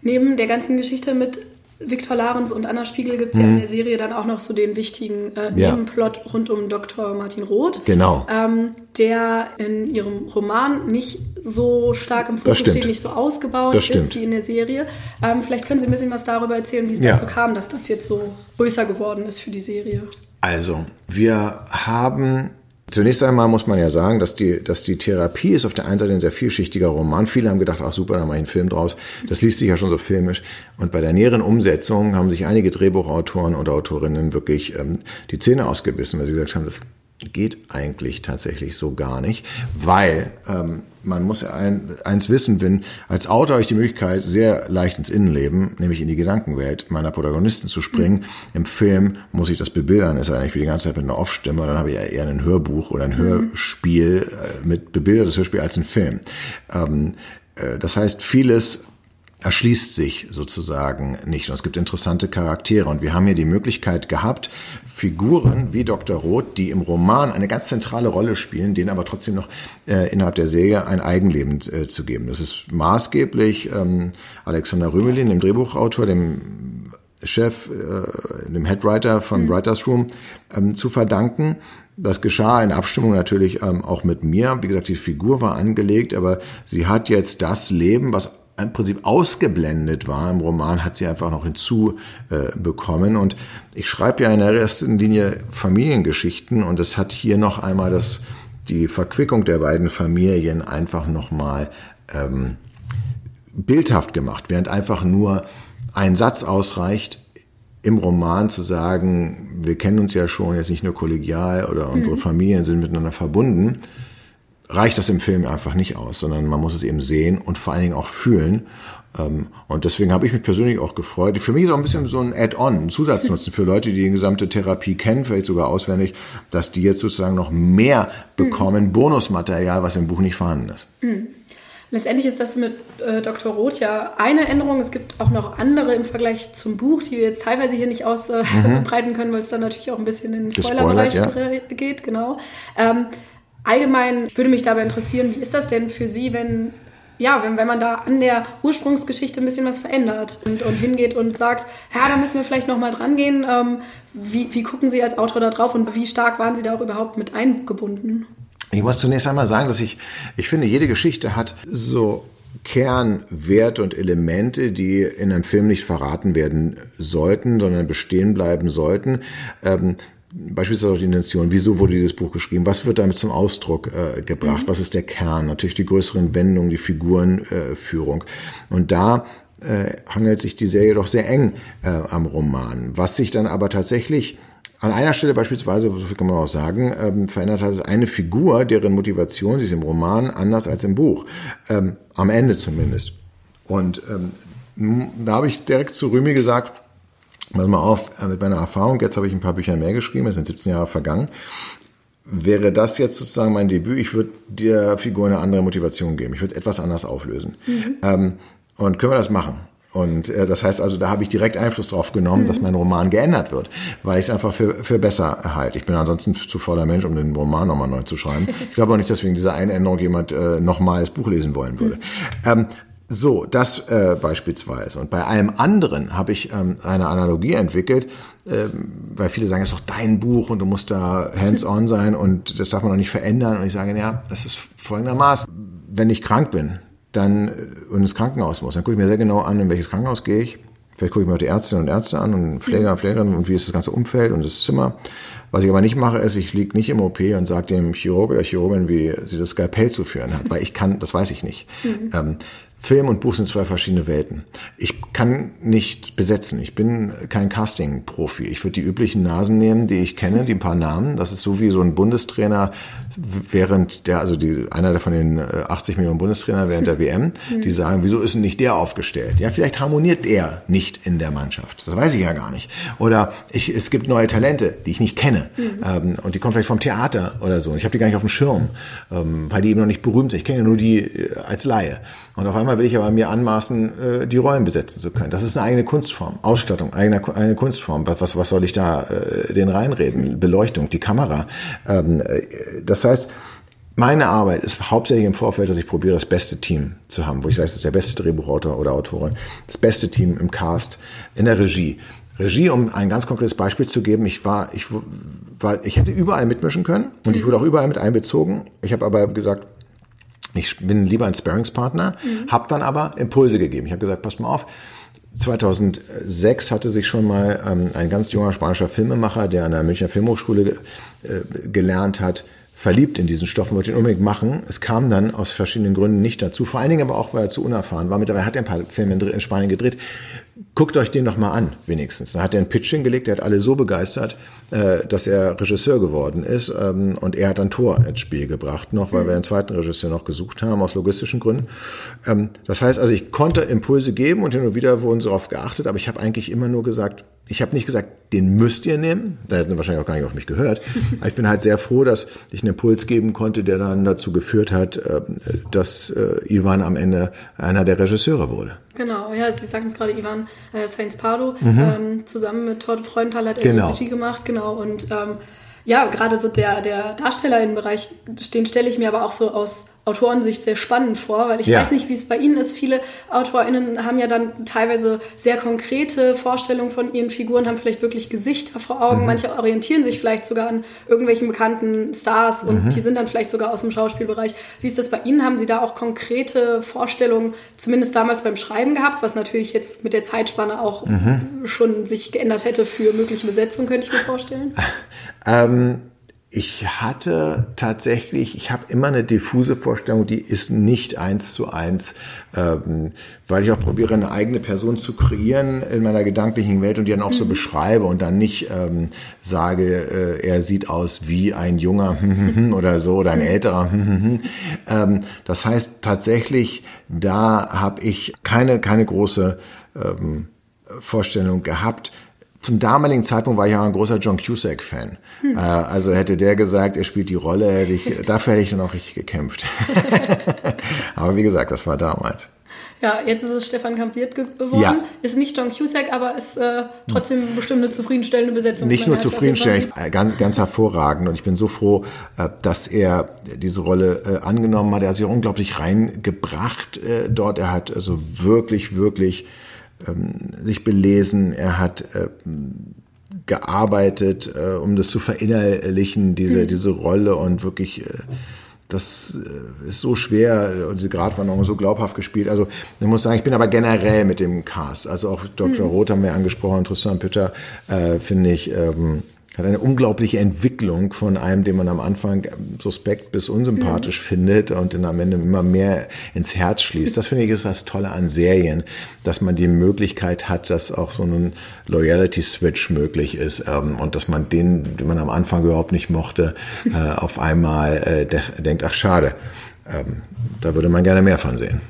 Neben der ganzen Geschichte mit Viktor Lahrens und Anna Spiegel gibt es mhm. ja in der Serie dann auch noch so den wichtigen äh, Nebenplot ja. rund um Dr. Martin Roth. Genau. Ähm, der in ihrem Roman nicht so stark im Fokus steht, nicht so ausgebaut ist wie in der Serie. Ähm, vielleicht können Sie ein bisschen was darüber erzählen, wie es ja. dazu kam, dass das jetzt so größer geworden ist für die Serie. Also, wir haben Zunächst einmal muss man ja sagen, dass die, dass die Therapie ist auf der einen Seite ein sehr vielschichtiger Roman. Viele haben gedacht, ach super, da mache ich einen Film draus. Das liest sich ja schon so filmisch. Und bei der näheren Umsetzung haben sich einige Drehbuchautoren oder Autorinnen wirklich ähm, die Zähne ausgebissen, weil sie gesagt haben, das geht eigentlich tatsächlich so gar nicht, weil ähm, man muss ja ein, eins wissen, wenn als Autor habe ich die Möglichkeit, sehr leicht ins Innenleben, nämlich in die Gedankenwelt meiner Protagonisten zu springen. Mhm. Im Film muss ich das bebildern, ist eigentlich wie die ganze Zeit mit einer Off-Stimme, dann habe ich ja eher ein Hörbuch oder ein mhm. Hörspiel äh, mit bebildertes Hörspiel als ein Film. Ähm, äh, das heißt, vieles erschließt sich sozusagen nicht. Und es gibt interessante Charaktere. Und wir haben hier die Möglichkeit gehabt, Figuren wie Dr. Roth, die im Roman eine ganz zentrale Rolle spielen, denen aber trotzdem noch äh, innerhalb der Serie ein Eigenleben äh, zu geben. Das ist maßgeblich ähm, Alexander Rümelin, dem Drehbuchautor, dem Chef, äh, dem Headwriter von mhm. Writers Room, ähm, zu verdanken. Das geschah in Abstimmung natürlich ähm, auch mit mir. Wie gesagt, die Figur war angelegt, aber sie hat jetzt das Leben, was im Prinzip ausgeblendet war im Roman, hat sie einfach noch hinzubekommen. Äh, und ich schreibe ja in der ersten Linie Familiengeschichten und es hat hier noch einmal das, die Verquickung der beiden Familien einfach nochmal ähm, bildhaft gemacht, während einfach nur ein Satz ausreicht, im Roman zu sagen, wir kennen uns ja schon jetzt nicht nur kollegial oder unsere mhm. Familien sind miteinander verbunden, reicht das im Film einfach nicht aus, sondern man muss es eben sehen und vor allen Dingen auch fühlen. Ähm, und deswegen habe ich mich persönlich auch gefreut. Für mich ist auch ein bisschen so ein Add-on, ein Zusatznutzen für Leute, die die gesamte Therapie kennen, vielleicht sogar auswendig, dass die jetzt sozusagen noch mehr bekommen, mhm. Bonusmaterial, was im Buch nicht vorhanden ist. Mhm. Letztendlich ist das mit äh, Dr. Roth ja eine Änderung. Es gibt auch noch andere im Vergleich zum Buch, die wir jetzt teilweise hier nicht ausbreiten äh, mhm. können, weil es dann natürlich auch ein bisschen in den Spoilerbereich ja. geht. Genau. Ähm, Allgemein würde mich dabei interessieren, wie ist das denn für Sie, wenn, ja, wenn, wenn man da an der Ursprungsgeschichte ein bisschen was verändert und, und hingeht und sagt, ja, da müssen wir vielleicht nochmal dran gehen. Ähm, wie, wie gucken Sie als Autor da drauf und wie stark waren Sie da auch überhaupt mit eingebunden? Ich muss zunächst einmal sagen, dass ich, ich finde, jede Geschichte hat so Kernwerte und Elemente, die in einem Film nicht verraten werden sollten, sondern bestehen bleiben sollten. Ähm, beispielsweise auch die Intention, wieso wurde dieses Buch geschrieben, was wird damit zum Ausdruck äh, gebracht, mhm. was ist der Kern, natürlich die größeren Wendungen, die Figurenführung. Äh, und da äh, hangelt sich die Serie doch sehr eng äh, am Roman. Was sich dann aber tatsächlich an einer Stelle beispielsweise, so viel kann man auch sagen, ähm, verändert hat, ist eine Figur, deren Motivation, sie ist im Roman anders als im Buch. Ähm, am Ende zumindest. Und ähm, da habe ich direkt zu Rümi gesagt, pass mal auf, äh, mit meiner Erfahrung, jetzt habe ich ein paar Bücher mehr geschrieben, es sind 17 Jahre vergangen. Wäre das jetzt sozusagen mein Debüt, ich würde der Figur eine andere Motivation geben. Ich würde etwas anders auflösen. Mhm. Ähm, und können wir das machen? Und äh, das heißt also, da habe ich direkt Einfluss drauf genommen, mhm. dass mein Roman geändert wird, weil ich es einfach für, für besser halte. Ich bin ansonsten zu voller Mensch, um den Roman nochmal neu zu schreiben. Ich glaube auch nicht, dass wegen dieser einen Änderung jemand äh, nochmal das Buch lesen wollen würde. Mhm. Ähm, so, das äh, beispielsweise. Und bei allem anderen habe ich ähm, eine Analogie entwickelt, ähm, weil viele sagen, es ist doch dein Buch und du musst da hands-on sein und das darf man doch nicht verändern. Und ich sage, ja, das ist folgendermaßen. Wenn ich krank bin, dann äh, und ins Krankenhaus muss, dann gucke ich mir sehr genau an, in welches Krankenhaus gehe ich. Vielleicht gucke ich mir auch die Ärztinnen und Ärzte an und Pfleger und Pflegerinnen und wie ist das ganze Umfeld und das Zimmer. Was ich aber nicht mache, ist, ich liege nicht im OP und sage dem Chirurg oder Chirurgin, wie sie das Skalpell zu führen hat, weil ich kann, das weiß ich nicht. Mhm. Ähm, Film und Buch sind zwei verschiedene Welten. Ich kann nicht besetzen. Ich bin kein Casting-Profi. Ich würde die üblichen Nasen nehmen, die ich kenne, die ein paar Namen. Das ist so wie so ein Bundestrainer während der, also die, einer von den 80 äh, Millionen Bundestrainer während der WM, mhm. die sagen, wieso ist denn nicht der aufgestellt? Ja, vielleicht harmoniert der nicht in der Mannschaft. Das weiß ich ja gar nicht. Oder ich, es gibt neue Talente, die ich nicht kenne. Mhm. Ähm, und die kommen vielleicht vom Theater oder so. Ich habe die gar nicht auf dem Schirm, ähm, weil die eben noch nicht berühmt sind. Ich kenne ja nur die äh, als Laie. Und auf einmal will ich aber mir anmaßen, äh, die Rollen besetzen zu können. Das ist eine eigene Kunstform. Ausstattung, eigene, eine Kunstform. Was, was soll ich da äh, den reinreden? Beleuchtung, die Kamera. Ähm, äh, das heißt, meine Arbeit ist hauptsächlich im Vorfeld, dass ich probiere, das beste Team zu haben, wo ich weiß, das ist der beste Drehbuchautor oder Autorin, das beste Team im Cast, in der Regie. Regie, um ein ganz konkretes Beispiel zu geben, ich war, ich war, ich hätte überall mitmischen können und ich wurde auch überall mit einbezogen. Ich habe aber gesagt, ich bin lieber ein Sparringspartner, mhm. habe dann aber Impulse gegeben. Ich habe gesagt, pass mal auf, 2006 hatte sich schon mal ähm, ein ganz junger spanischer Filmemacher, der an der Münchner Filmhochschule äh, gelernt hat, verliebt in diesen Stoff und wollte ihn unbedingt machen. Es kam dann aus verschiedenen Gründen nicht dazu. Vor allen Dingen aber auch, weil er zu unerfahren war. Mittlerweile hat er ein paar Filme in Spanien gedreht. Guckt euch den noch mal an, wenigstens. Dann hat er einen Pitch hingelegt, der hat alle so begeistert, äh, dass er Regisseur geworden ist. Ähm, und er hat ein Tor ins Spiel gebracht noch, weil wir einen zweiten Regisseur noch gesucht haben, aus logistischen Gründen. Ähm, das heißt also, ich konnte Impulse geben und hin und wieder wurden sie darauf geachtet, aber ich habe eigentlich immer nur gesagt, ich habe nicht gesagt, den müsst ihr nehmen. Da hätten sie wahrscheinlich auch gar nicht auf mich gehört. Aber ich bin halt sehr froh, dass ich einen Impuls geben konnte, der dann dazu geführt hat, äh, dass äh, Ivan am Ende einer der Regisseure wurde. Genau, ja, Sie sagten es gerade, Ivan äh, Sainz Pardo, mhm. ähm, zusammen mit Todd Freundthal hat er genau. Regie gemacht, genau. Und ähm, ja, gerade so der, der Darstellerinnenbereich, den stelle ich mir aber auch so aus Autorensicht sehr spannend vor, weil ich ja. weiß nicht, wie es bei Ihnen ist. Viele AutorInnen haben ja dann teilweise sehr konkrete Vorstellungen von ihren Figuren, haben vielleicht wirklich Gesichter vor Augen. Mhm. Manche orientieren sich vielleicht sogar an irgendwelchen bekannten Stars und mhm. die sind dann vielleicht sogar aus dem Schauspielbereich. Wie ist das bei Ihnen? Haben Sie da auch konkrete Vorstellungen, zumindest damals beim Schreiben gehabt, was natürlich jetzt mit der Zeitspanne auch mhm. schon sich geändert hätte für mögliche Besetzungen, könnte ich mir vorstellen? Ähm ich hatte tatsächlich, ich habe immer eine diffuse Vorstellung, die ist nicht eins zu eins, ähm, weil ich auch probiere, eine eigene Person zu kreieren in meiner gedanklichen Welt und die dann auch mhm. so beschreibe und dann nicht ähm, sage, äh, er sieht aus wie ein junger oder so oder ein mhm. älterer. ähm, das heißt tatsächlich, da habe ich keine, keine große ähm, Vorstellung gehabt zum damaligen Zeitpunkt war ich auch ein großer John Cusack-Fan. Hm. Äh, also hätte der gesagt, er spielt die Rolle, hätte ich, dafür hätte ich dann auch richtig gekämpft. aber wie gesagt, das war damals. Ja, jetzt ist es Stefan Kamp-Wirt geworden. Ja. Ist nicht John Cusack, aber ist äh, trotzdem bestimmt eine zufriedenstellende Besetzung. Nicht nur zufriedenstellend, äh, ganz, ganz hervorragend. Und ich bin so froh, äh, dass er diese Rolle äh, angenommen hat. Er hat sich unglaublich reingebracht dort. Er hat also wirklich, wirklich ähm, sich belesen, er hat äh, gearbeitet, äh, um das zu verinnerlichen, diese, mhm. diese Rolle und wirklich äh, das äh, ist so schwer und diese Gratwanderung so glaubhaft gespielt. Also ich muss sagen, ich bin aber generell mit dem Cast, also auch Dr. Mhm. Roth haben wir angesprochen, Tristan Pütter, äh, finde ich, ähm, hat eine unglaubliche Entwicklung von einem, den man am Anfang suspekt bis unsympathisch mhm. findet und dann am Ende immer mehr ins Herz schließt. Das finde ich ist das Tolle an Serien, dass man die Möglichkeit hat, dass auch so ein Loyalty-Switch möglich ist ähm, und dass man den, den man am Anfang überhaupt nicht mochte, äh, auf einmal äh, denkt, ach schade. ähm, da würde man gerne mehr von sehen.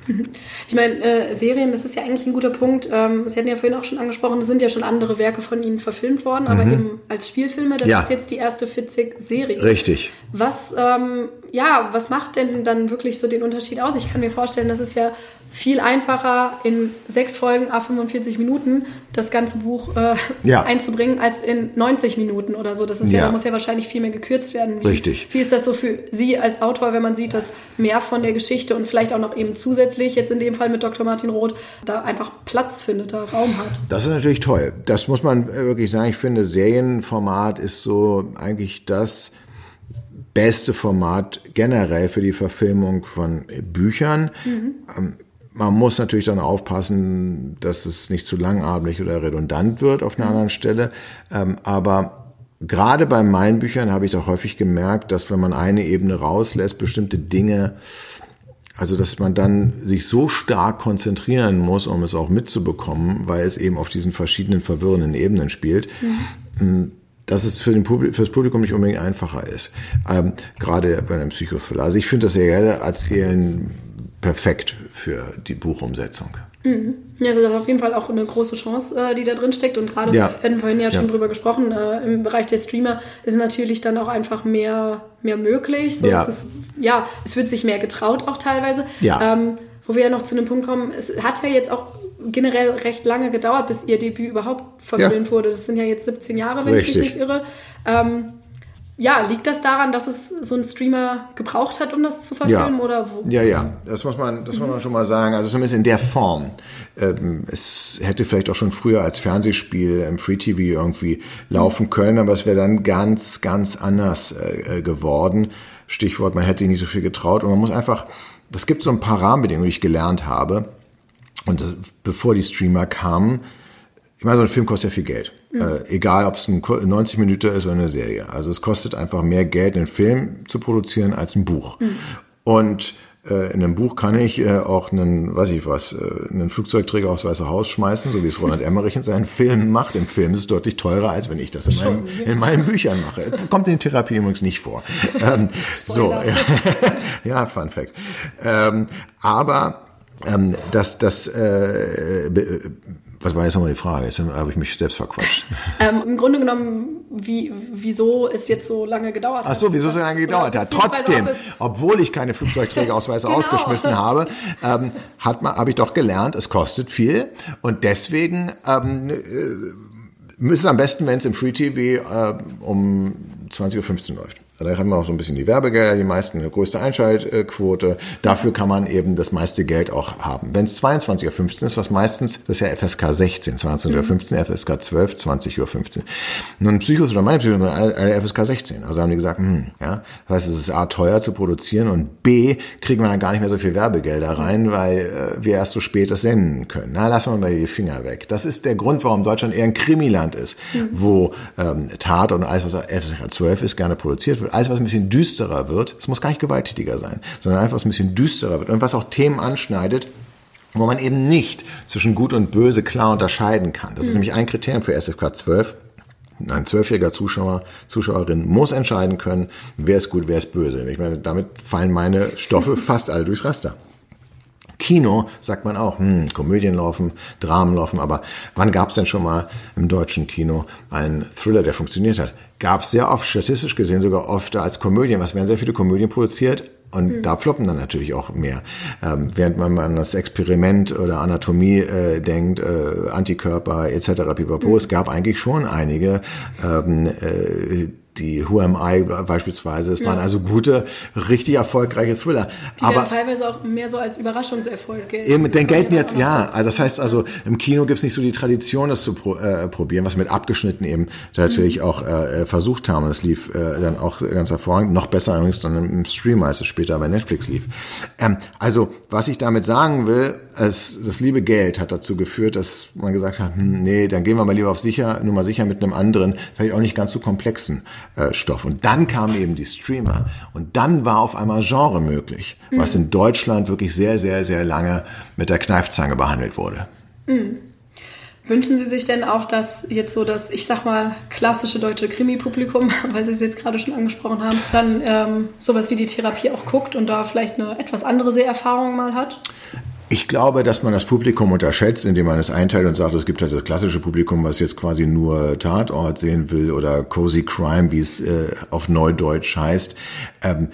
Ich meine, äh, Serien, das ist ja eigentlich ein guter Punkt. Ähm, Sie hatten ja vorhin auch schon angesprochen, es sind ja schon andere Werke von Ihnen verfilmt worden, aber mhm. eben als Spielfilme. Das ja. ist jetzt die erste Fitzig-Serie. Richtig. Was, ähm, ja, was macht denn dann wirklich so den Unterschied aus? Ich kann mir vorstellen, das ist ja viel einfacher in sechs Folgen a 45 Minuten das ganze Buch äh, ja. einzubringen als in 90 Minuten oder so. Das ist ja, ja, da muss ja wahrscheinlich viel mehr gekürzt werden. Wie, Richtig. Wie ist das so für Sie als Autor, wenn man sieht, dass mehr von der Geschichte und vielleicht auch noch eben zusätzlich jetzt in dem Fall mit Dr. Martin Roth da einfach Platz findet, da Raum hat? Das ist natürlich toll. Das muss man wirklich sagen. Ich finde, Serienformat ist so eigentlich das beste Format generell für die Verfilmung von Büchern. Mhm. Ähm, man muss natürlich dann aufpassen, dass es nicht zu langatmig oder redundant wird auf einer mhm. anderen Stelle. Ähm, aber gerade bei meinen Büchern habe ich doch häufig gemerkt, dass wenn man eine Ebene rauslässt, bestimmte Dinge, also dass man dann sich so stark konzentrieren muss, um es auch mitzubekommen, weil es eben auf diesen verschiedenen verwirrenden Ebenen spielt. Mhm. Mm, dass es für, den Publikum, für das Publikum nicht unbedingt einfacher ist. Ähm, gerade bei einem Psychothriller. Also ich finde das sehr gerne erzählen perfekt für die Buchumsetzung. Mhm. Ja, also das ist auf jeden Fall auch eine große Chance, äh, die da drin steckt. Und gerade, ja. wir hatten vorhin ja schon ja. drüber gesprochen, äh, im Bereich der Streamer ist natürlich dann auch einfach mehr, mehr möglich. So ja. Es ja, es wird sich mehr getraut auch teilweise. Ja. Ähm, wo wir ja noch zu einem Punkt kommen, es hat ja jetzt auch generell recht lange gedauert, bis ihr Debüt überhaupt verfilmt ja. wurde. Das sind ja jetzt 17 Jahre, wenn Richtig. ich mich nicht irre. Ähm, ja, liegt das daran, dass es so ein Streamer gebraucht hat, um das zu verfilmen ja. oder wo? Ja, ja, das muss man, das mhm. muss man schon mal sagen. Also zumindest in der Form. Ähm, es hätte vielleicht auch schon früher als Fernsehspiel im Free TV irgendwie laufen können, aber es wäre dann ganz, ganz anders äh, äh, geworden. Stichwort, man hätte sich nicht so viel getraut und man muss einfach, das gibt so ein paar Rahmenbedingungen, die ich gelernt habe. Und das, bevor die Streamer kamen, ich meine, so ein Film kostet ja viel Geld. Mhm. Äh, egal, ob es ein 90 Minuten ist oder eine Serie. Also es kostet einfach mehr Geld, einen Film zu produzieren als ein Buch. Mhm. Und äh, in einem Buch kann ich äh, auch einen, weiß ich was, äh, einen Flugzeugträger aufs Weiße Haus schmeißen, so wie es Ronald Emmerich in seinen Filmen macht. Im Film ist es deutlich teurer, als wenn ich das in, meinem, in meinen Büchern mache. Kommt in Therapie übrigens nicht vor. Ähm, so, ja, ja, Fun Fact. Ähm, aber ähm, das, das äh, was war jetzt nochmal die Frage? Jetzt habe ich mich selbst verquatscht. Ähm, Im Grunde genommen, wie, wieso es jetzt so lange gedauert hat. Ach so, wieso es so lange gedauert hat. Trotzdem, obwohl ich keine Flugzeugträgerausweise genau. ausgeschmissen habe, ähm, hat man, habe ich doch gelernt, es kostet viel und deswegen ähm, äh, ist es am besten, wenn es im Free TV äh, um 20.15 Uhr läuft. Da haben wir auch so ein bisschen die Werbegelder, die meisten eine größte Einschaltquote. Dafür kann man eben das meiste Geld auch haben. Wenn es 22.15 Uhr ist, was meistens, das ist ja FSK 16, 22.15 Uhr, FSK 12, 20.15 Uhr. Nun Psychos oder meine Psychos sind alle FSK 16. Also haben die gesagt, hm, ja, das heißt, es ist A, teuer zu produzieren und B, kriegen wir dann gar nicht mehr so viel Werbegelder rein, weil äh, wir erst so spät das senden können. Na, lassen wir mal die Finger weg. Das ist der Grund, warum Deutschland eher ein Krimiland ist, mhm. wo ähm, Tat und alles, was FSK 12 ist, gerne produziert wird alles, was ein bisschen düsterer wird, es muss gar nicht gewalttätiger sein, sondern einfach was ein bisschen düsterer wird und was auch Themen anschneidet, wo man eben nicht zwischen Gut und Böse klar unterscheiden kann. Das ist mhm. nämlich ein Kriterium für SFK 12. Ein zwölfjähriger Zuschauer, Zuschauerin muss entscheiden können, wer ist gut, wer ist böse. Ich meine, damit fallen meine Stoffe fast alle durchs Raster. Kino sagt man auch, hm, Komödien laufen, Dramen laufen, aber wann gab es denn schon mal im deutschen Kino einen Thriller, der funktioniert hat? Gab es sehr oft, statistisch gesehen sogar oft als Komödien. Was werden sehr viele Komödien produziert? Und mhm. da floppen dann natürlich auch mehr. Ähm, während man an das Experiment oder Anatomie äh, denkt, äh, Antikörper etc. pipapo, mhm. es gab eigentlich schon einige ähm, äh, die Who Am I beispielsweise. Es ja. waren also gute, richtig erfolgreiche Thriller. Die aber teilweise auch mehr so als Überraschungserfolg gelten. Eben, den gelten jetzt, ja. Also das heißt also, im Kino gibt es nicht so die Tradition, das zu pro, äh, probieren, was mit abgeschnitten eben natürlich mhm. auch äh, versucht haben. Das lief äh, dann auch ganz hervorragend. Noch besser übrigens dann im Stream, als es später bei Netflix lief. Ähm, also, was ich damit sagen will, es, das liebe Geld hat dazu geführt, dass man gesagt hat, hm, nee, dann gehen wir mal lieber auf sicher, nur mal sicher mit einem anderen, vielleicht auch nicht ganz so komplexen äh, Stoff. Und dann kamen eben die Streamer. Und dann war auf einmal Genre möglich, mhm. was in Deutschland wirklich sehr, sehr, sehr lange mit der Kneifzange behandelt wurde. Mhm. Wünschen Sie sich denn auch, dass jetzt so das, ich sag mal, klassische deutsche Krimi-Publikum, weil Sie es jetzt gerade schon angesprochen haben, dann ähm, sowas wie die Therapie auch guckt und da vielleicht eine etwas andere Seherfahrung mal hat? Ich glaube, dass man das Publikum unterschätzt, indem man es einteilt und sagt, es gibt halt das klassische Publikum, was jetzt quasi nur Tatort sehen will oder Cozy Crime, wie es äh, auf Neudeutsch heißt. Ähm,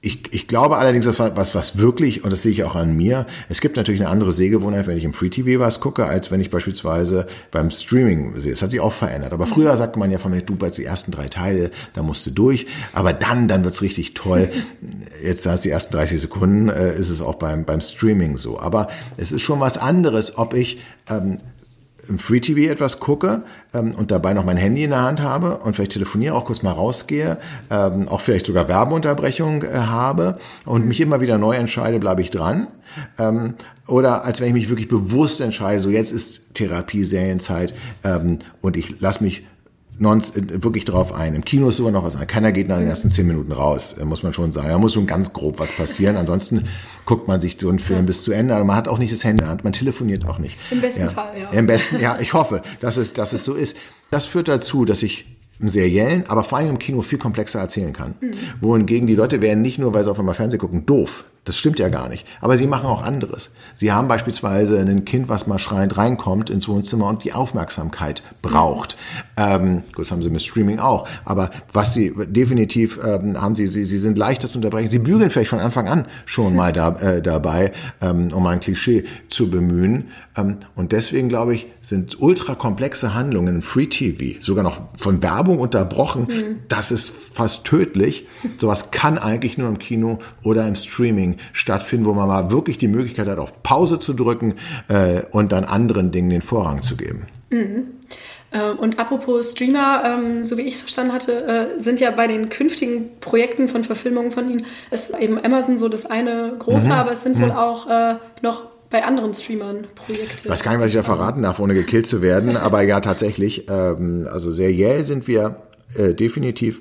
ich, ich glaube allerdings, das war was, was wirklich, und das sehe ich auch an mir, es gibt natürlich eine andere Sehgewohnheit, wenn ich im Free TV was gucke, als wenn ich beispielsweise beim Streaming sehe. Es hat sich auch verändert. Aber früher sagte man ja von mir, du bei die ersten drei Teile, da musst du durch. Aber dann, dann wird's richtig toll. Jetzt da die ersten 30 Sekunden, äh, ist es auch beim, beim Streaming so. Aber es ist schon was anderes, ob ich ähm, im Free TV etwas gucke ähm, und dabei noch mein Handy in der Hand habe und vielleicht telefoniere, auch kurz mal rausgehe, ähm, auch vielleicht sogar Werbeunterbrechung äh, habe und mich immer wieder neu entscheide, bleibe ich dran. Ähm, oder als wenn ich mich wirklich bewusst entscheide, so jetzt ist Therapie, Serienzeit ähm, und ich lasse mich non, wirklich drauf ein. Im Kino ist sogar noch was an. Keiner geht nach den ersten zehn Minuten raus, äh, muss man schon sagen. Da muss schon ganz grob was passieren. Ansonsten guckt man sich so einen Film bis zu Ende. Aber man hat auch nicht das Handy man telefoniert auch nicht. Im besten ja. Fall, ja. Im besten, ja, ich hoffe, dass es, dass es so ist. Das führt dazu, dass ich im seriellen, aber vor allem im Kino viel komplexer erzählen kann. Mhm. Wohingegen die Leute werden nicht nur, weil sie auf einmal Fernsehen gucken, doof. Das stimmt ja gar nicht. Aber sie machen auch anderes. Sie haben beispielsweise ein Kind, was mal schreiend reinkommt ins Wohnzimmer und die Aufmerksamkeit braucht. Ähm, gut, das haben sie mit Streaming auch. Aber was sie definitiv ähm, haben, sie, sie, sie sind leichter zu unterbrechen. Sie bügeln vielleicht von Anfang an schon mal da, äh, dabei, ähm, um ein Klischee zu bemühen. Ähm, und deswegen glaube ich, sind ultra komplexe Handlungen Free TV, sogar noch von Werbung unterbrochen. Mhm. Das ist fast tödlich. Sowas kann eigentlich nur im Kino oder im Streaming stattfinden, wo man mal wirklich die Möglichkeit hat, auf Pause zu drücken äh, und dann anderen Dingen den Vorrang zu geben. Mhm. Äh, und apropos Streamer, ähm, so wie ich es verstanden hatte, äh, sind ja bei den künftigen Projekten von Verfilmungen von Ihnen, ist eben Amazon so das eine große, mhm. aber es sind wohl mhm. auch äh, noch bei anderen Streamern Projekte. Ich weiß gar nicht, was ich da verraten darf, ohne gekillt zu werden, aber ja, tatsächlich. Ähm, also seriell sind wir äh, definitiv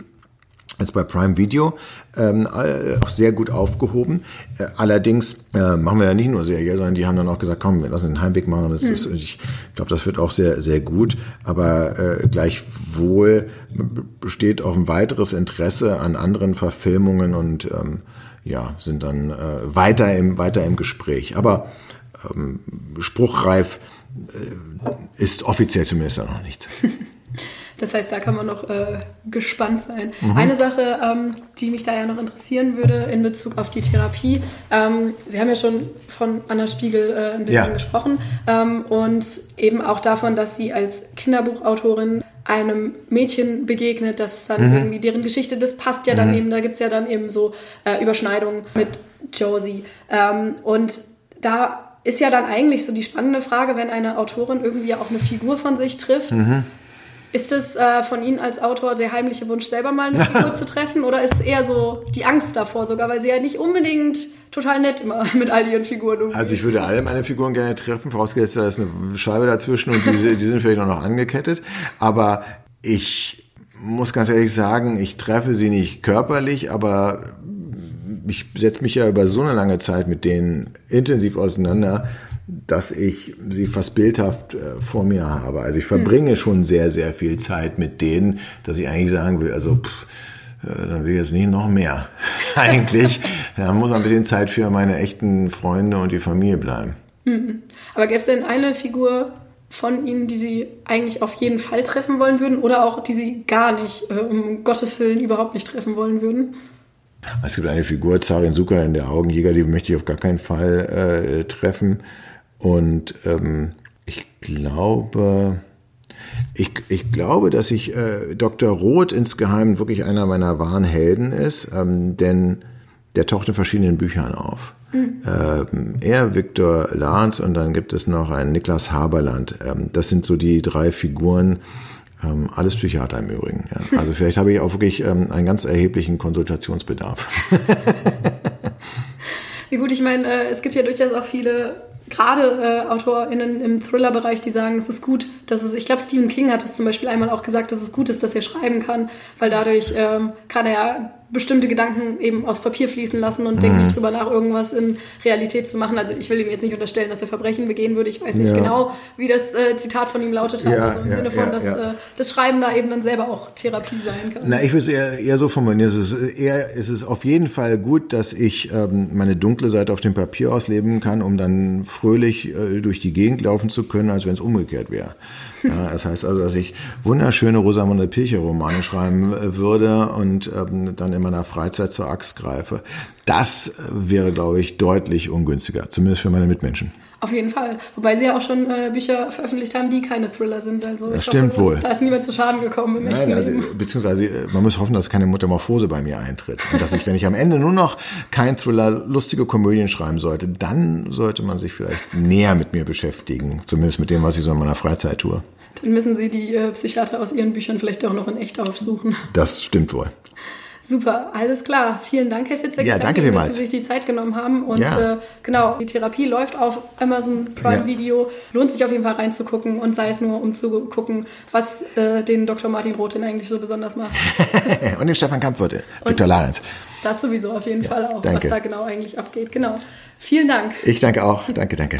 ist bei Prime Video ähm, äh, auch sehr gut aufgehoben. Äh, allerdings äh, machen wir da nicht nur Serie, sondern die haben dann auch gesagt, komm, wir lassen den Heimweg machen. Das mhm. ist, ich glaube, das wird auch sehr, sehr gut. Aber äh, gleichwohl besteht auch ein weiteres Interesse an anderen Verfilmungen und ähm, ja, sind dann äh, weiter im, weiter im Gespräch. Aber ähm, spruchreif äh, ist offiziell zumindest noch nichts. Das heißt, da kann man noch äh, gespannt sein. Mhm. Eine Sache, ähm, die mich da ja noch interessieren würde in Bezug auf die Therapie. Ähm, Sie haben ja schon von Anna Spiegel äh, ein bisschen ja. gesprochen ähm, und eben auch davon, dass sie als Kinderbuchautorin einem Mädchen begegnet, das dann mhm. irgendwie deren Geschichte, das passt ja dann mhm. eben, da gibt es ja dann eben so äh, Überschneidungen mit Josie. Ähm, und da ist ja dann eigentlich so die spannende Frage, wenn eine Autorin irgendwie auch eine Figur von sich trifft. Mhm. Ist es äh, von Ihnen als Autor der heimliche Wunsch, selber mal eine Figur zu treffen? Oder ist es eher so die Angst davor sogar, weil Sie ja nicht unbedingt total nett immer mit all Ihren Figuren umgehen? Also ich würde alle meine Figuren gerne treffen, vorausgesetzt, da ist eine Scheibe dazwischen und die, die sind vielleicht auch noch angekettet. Aber ich muss ganz ehrlich sagen, ich treffe sie nicht körperlich, aber ich setze mich ja über so eine lange Zeit mit denen intensiv auseinander, dass ich sie fast bildhaft äh, vor mir habe. Also ich verbringe mhm. schon sehr, sehr viel Zeit mit denen, dass ich eigentlich sagen will, also pff, äh, dann will ich jetzt nicht noch mehr. eigentlich, da muss man ein bisschen Zeit für meine echten Freunde und die Familie bleiben. Mhm. Aber gäbe es denn eine Figur von Ihnen, die Sie eigentlich auf jeden Fall treffen wollen würden oder auch die Sie gar nicht, äh, um Gottes Willen, überhaupt nicht treffen wollen würden? Es gibt eine Figur, Zarin Zucker in der Augenjäger, die möchte ich auf gar keinen Fall treffen. Und ähm, ich glaube, ich, ich glaube, dass ich äh, Dr. Roth insgeheim wirklich einer meiner wahren Helden ist, ähm, denn der taucht in verschiedenen Büchern auf. Mhm. Ähm, er, Viktor Lahns und dann gibt es noch einen Niklas Haberland. Ähm, das sind so die drei Figuren, ähm, alles Psychiater im Übrigen. Ja. Also vielleicht habe ich auch wirklich ähm, einen ganz erheblichen Konsultationsbedarf. Ja gut, ich meine, äh, es gibt ja durchaus auch viele gerade äh, AutorInnen im Thriller-Bereich, die sagen, es ist gut, dass es, ich glaube, Stephen King hat es zum Beispiel einmal auch gesagt, dass es gut ist, dass er schreiben kann, weil dadurch ähm, kann er bestimmte Gedanken eben aufs Papier fließen lassen und mhm. denkt nicht drüber nach, irgendwas in Realität zu machen. Also ich will ihm jetzt nicht unterstellen, dass er Verbrechen begehen würde. Ich weiß nicht ja. genau, wie das äh, Zitat von ihm lautet hat. Ja, also im ja, Sinne von, dass äh, das Schreiben da eben dann selber auch Therapie sein kann. Na, ich würde es eher, eher so formulieren. Es ist, eher, es ist auf jeden Fall gut, dass ich ähm, meine dunkle Seite auf dem Papier ausleben kann, um dann fröhlich äh, durch die Gegend laufen zu können, als wenn es umgekehrt wäre. Ja, das heißt also, dass ich wunderschöne Rosamunde Pilcher Romane schreiben äh, würde und ähm, dann in meiner Freizeit zur Axt greife. Das wäre, glaube ich, deutlich ungünstiger, zumindest für meine Mitmenschen. Auf jeden Fall. Wobei sie ja auch schon äh, Bücher veröffentlicht haben, die keine Thriller sind. Also das stimmt hoffe, wohl. Da ist niemand zu Schaden gekommen im Nein, also, Beziehungsweise äh, man muss hoffen, dass keine Metamorphose bei mir eintritt. Und dass ich, wenn ich am Ende nur noch kein Thriller, lustige Komödien schreiben sollte, dann sollte man sich vielleicht näher mit mir beschäftigen. Zumindest mit dem, was ich so in meiner Freizeit tue. Dann müssen Sie die äh, Psychiater aus Ihren Büchern vielleicht auch noch in echt aufsuchen. Das stimmt wohl. Super, alles klar. Vielen Dank, Herr Fitzek. Ja, ich danke, danke dass Sie sich die Zeit genommen haben. Und ja. äh, genau, die Therapie läuft auf Amazon Prime ja. Video. Lohnt sich auf jeden Fall reinzugucken und sei es nur, um zu gucken, was äh, den Dr. Martin Roth denn eigentlich so besonders macht. und den Stefan Kampfwirte, Dr. Larenz. Das sowieso auf jeden ja, Fall auch, danke. was da genau eigentlich abgeht. Genau. Vielen Dank. Ich danke auch. Danke, danke.